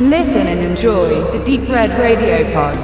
Listen and enjoy the Deep Red Radio Pod.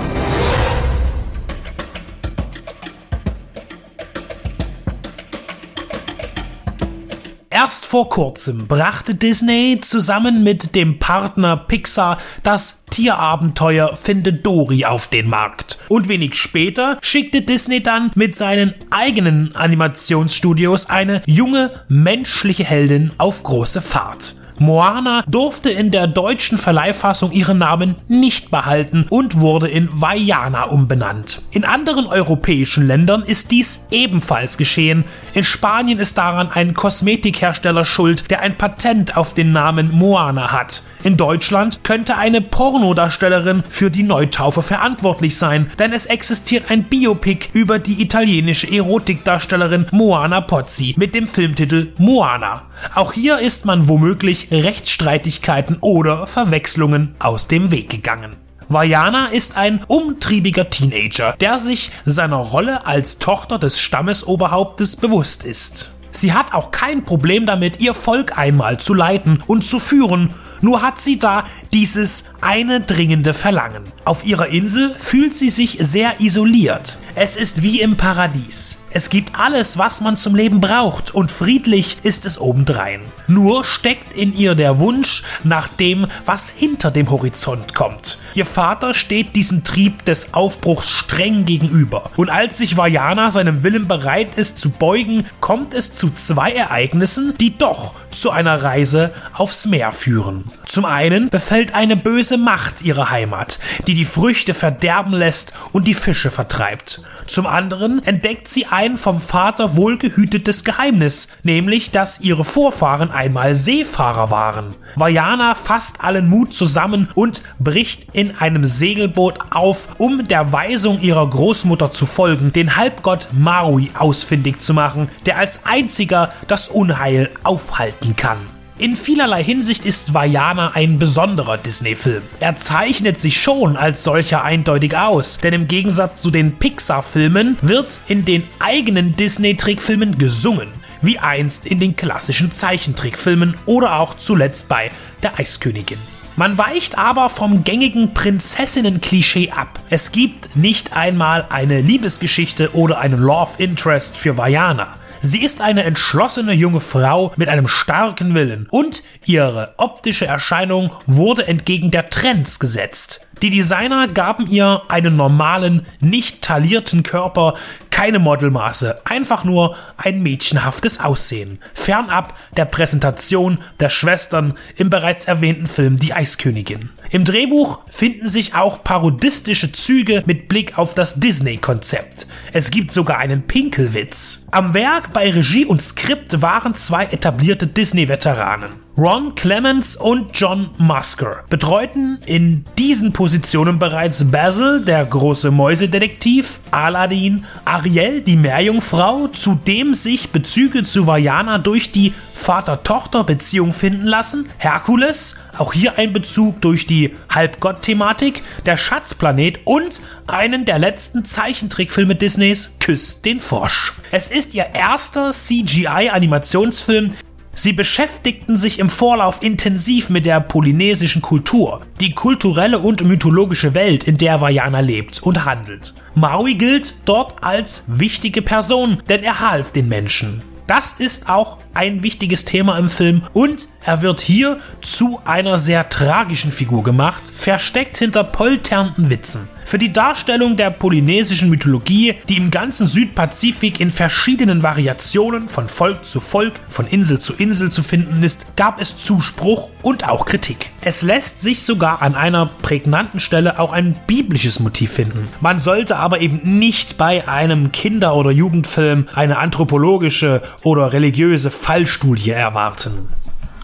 Erst vor kurzem brachte Disney zusammen mit dem Partner Pixar das Tierabenteuer Findet Dory auf den Markt. Und wenig später schickte Disney dann mit seinen eigenen Animationsstudios eine junge menschliche Heldin auf große Fahrt. Moana durfte in der deutschen Verleihfassung ihren Namen nicht behalten und wurde in Vaiana umbenannt. In anderen europäischen Ländern ist dies ebenfalls geschehen. In Spanien ist daran ein Kosmetikhersteller schuld, der ein Patent auf den Namen Moana hat. In Deutschland könnte eine Pornodarstellerin für die Neutaufe verantwortlich sein, denn es existiert ein Biopic über die italienische Erotikdarstellerin Moana Pozzi mit dem Filmtitel Moana. Auch hier ist man womöglich Rechtsstreitigkeiten oder Verwechslungen aus dem Weg gegangen. Vajana ist ein umtriebiger Teenager, der sich seiner Rolle als Tochter des Stammesoberhauptes bewusst ist. Sie hat auch kein Problem damit, ihr Volk einmal zu leiten und zu führen, nur hat sie da dieses eine dringende Verlangen. Auf ihrer Insel fühlt sie sich sehr isoliert. Es ist wie im Paradies. Es gibt alles, was man zum Leben braucht und friedlich ist es obendrein. Nur steckt in ihr der Wunsch nach dem, was hinter dem Horizont kommt. Ihr Vater steht diesem Trieb des Aufbruchs streng gegenüber. Und als sich Vajana seinem Willen bereit ist zu beugen, kommt es zu zwei Ereignissen, die doch zu einer Reise aufs Meer führen. Zum einen befällt eine böse Macht ihre Heimat, die die Früchte verderben lässt und die Fische vertreibt. Zum anderen entdeckt sie ein vom Vater wohlgehütetes Geheimnis, nämlich, dass ihre Vorfahren einmal Seefahrer waren. Vajana fasst allen Mut zusammen und bricht in einem Segelboot auf, um der Weisung ihrer Großmutter zu folgen, den Halbgott Maui ausfindig zu machen, der als einziger das Unheil aufhalten kann. In vielerlei Hinsicht ist Vajana ein besonderer Disney-Film. Er zeichnet sich schon als solcher eindeutig aus, denn im Gegensatz zu den Pixar-Filmen wird in den eigenen Disney-Trickfilmen gesungen, wie einst in den klassischen Zeichentrickfilmen oder auch zuletzt bei Der Eiskönigin. Man weicht aber vom gängigen Prinzessinnen-Klischee ab. Es gibt nicht einmal eine Liebesgeschichte oder einen Love Interest für Vajana. Sie ist eine entschlossene junge Frau mit einem starken Willen und ihre optische Erscheinung wurde entgegen der Trends gesetzt. Die Designer gaben ihr einen normalen, nicht taillierten Körper, keine Modelmaße, einfach nur ein mädchenhaftes Aussehen, fernab der Präsentation der Schwestern im bereits erwähnten Film Die Eiskönigin. Im Drehbuch finden sich auch parodistische Züge mit Blick auf das Disney-Konzept. Es gibt sogar einen Pinkelwitz. Am Werk bei Regie und Skript waren zwei etablierte Disney-Veteranen. Ron Clements und John Musker betreuten in diesen Positionen bereits Basil, der große Mäusedetektiv, Aladdin, Ariel, die Meerjungfrau, zudem sich Bezüge zu Vajana durch die Vater-Tochter-Beziehung finden lassen, Herkules, auch hier ein Bezug durch die Halbgott-Thematik, der Schatzplanet und einen der letzten Zeichentrickfilme Disneys, Küsst den Frosch. Es ist ihr erster CGI-Animationsfilm, Sie beschäftigten sich im Vorlauf intensiv mit der polynesischen Kultur, die kulturelle und mythologische Welt, in der Vajana lebt und handelt. Maui gilt dort als wichtige Person, denn er half den Menschen. Das ist auch ein wichtiges Thema im Film und er wird hier zu einer sehr tragischen Figur gemacht, versteckt hinter polternden Witzen. Für die Darstellung der polynesischen Mythologie, die im ganzen Südpazifik in verschiedenen Variationen von Volk zu Volk, von Insel zu Insel zu finden ist, gab es Zuspruch und auch Kritik. Es lässt sich sogar an einer prägnanten Stelle auch ein biblisches Motiv finden. Man sollte aber eben nicht bei einem Kinder- oder Jugendfilm eine anthropologische oder religiöse Fallstudie erwarten.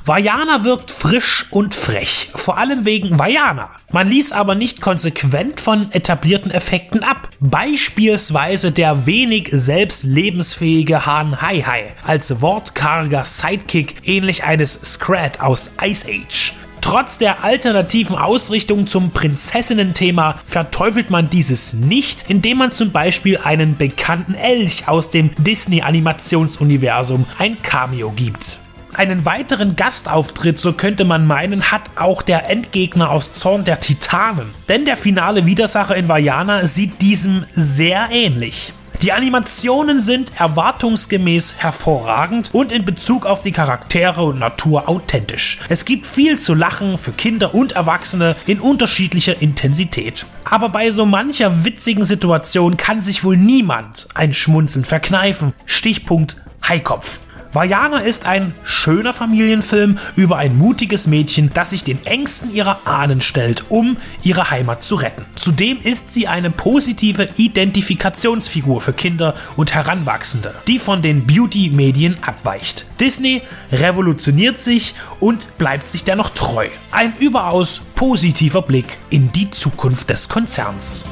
Vajana wirkt frisch und frech, vor allem wegen Vajana. Man ließ aber nicht konsequent von etablierten Effekten ab. Beispielsweise der wenig selbst lebensfähige Han Hai Hai als wortkarger Sidekick ähnlich eines Scrat aus Ice Age. Trotz der alternativen Ausrichtung zum Prinzessinnen-Thema verteufelt man dieses nicht, indem man zum Beispiel einen bekannten Elch aus dem Disney-Animationsuniversum ein Cameo gibt. Einen weiteren Gastauftritt, so könnte man meinen, hat auch der Endgegner aus Zorn der Titanen. Denn der finale Widersacher in Vajana sieht diesem sehr ähnlich. Die Animationen sind erwartungsgemäß hervorragend und in Bezug auf die Charaktere und Natur authentisch. Es gibt viel zu lachen für Kinder und Erwachsene in unterschiedlicher Intensität. Aber bei so mancher witzigen Situation kann sich wohl niemand ein Schmunzeln verkneifen. Stichpunkt Haikopf. Vajana ist ein schöner Familienfilm über ein mutiges Mädchen, das sich den Ängsten ihrer Ahnen stellt, um ihre Heimat zu retten. Zudem ist sie eine positive Identifikationsfigur für Kinder und Heranwachsende, die von den Beauty-Medien abweicht. Disney revolutioniert sich und bleibt sich dennoch treu. Ein überaus positiver Blick in die Zukunft des Konzerns.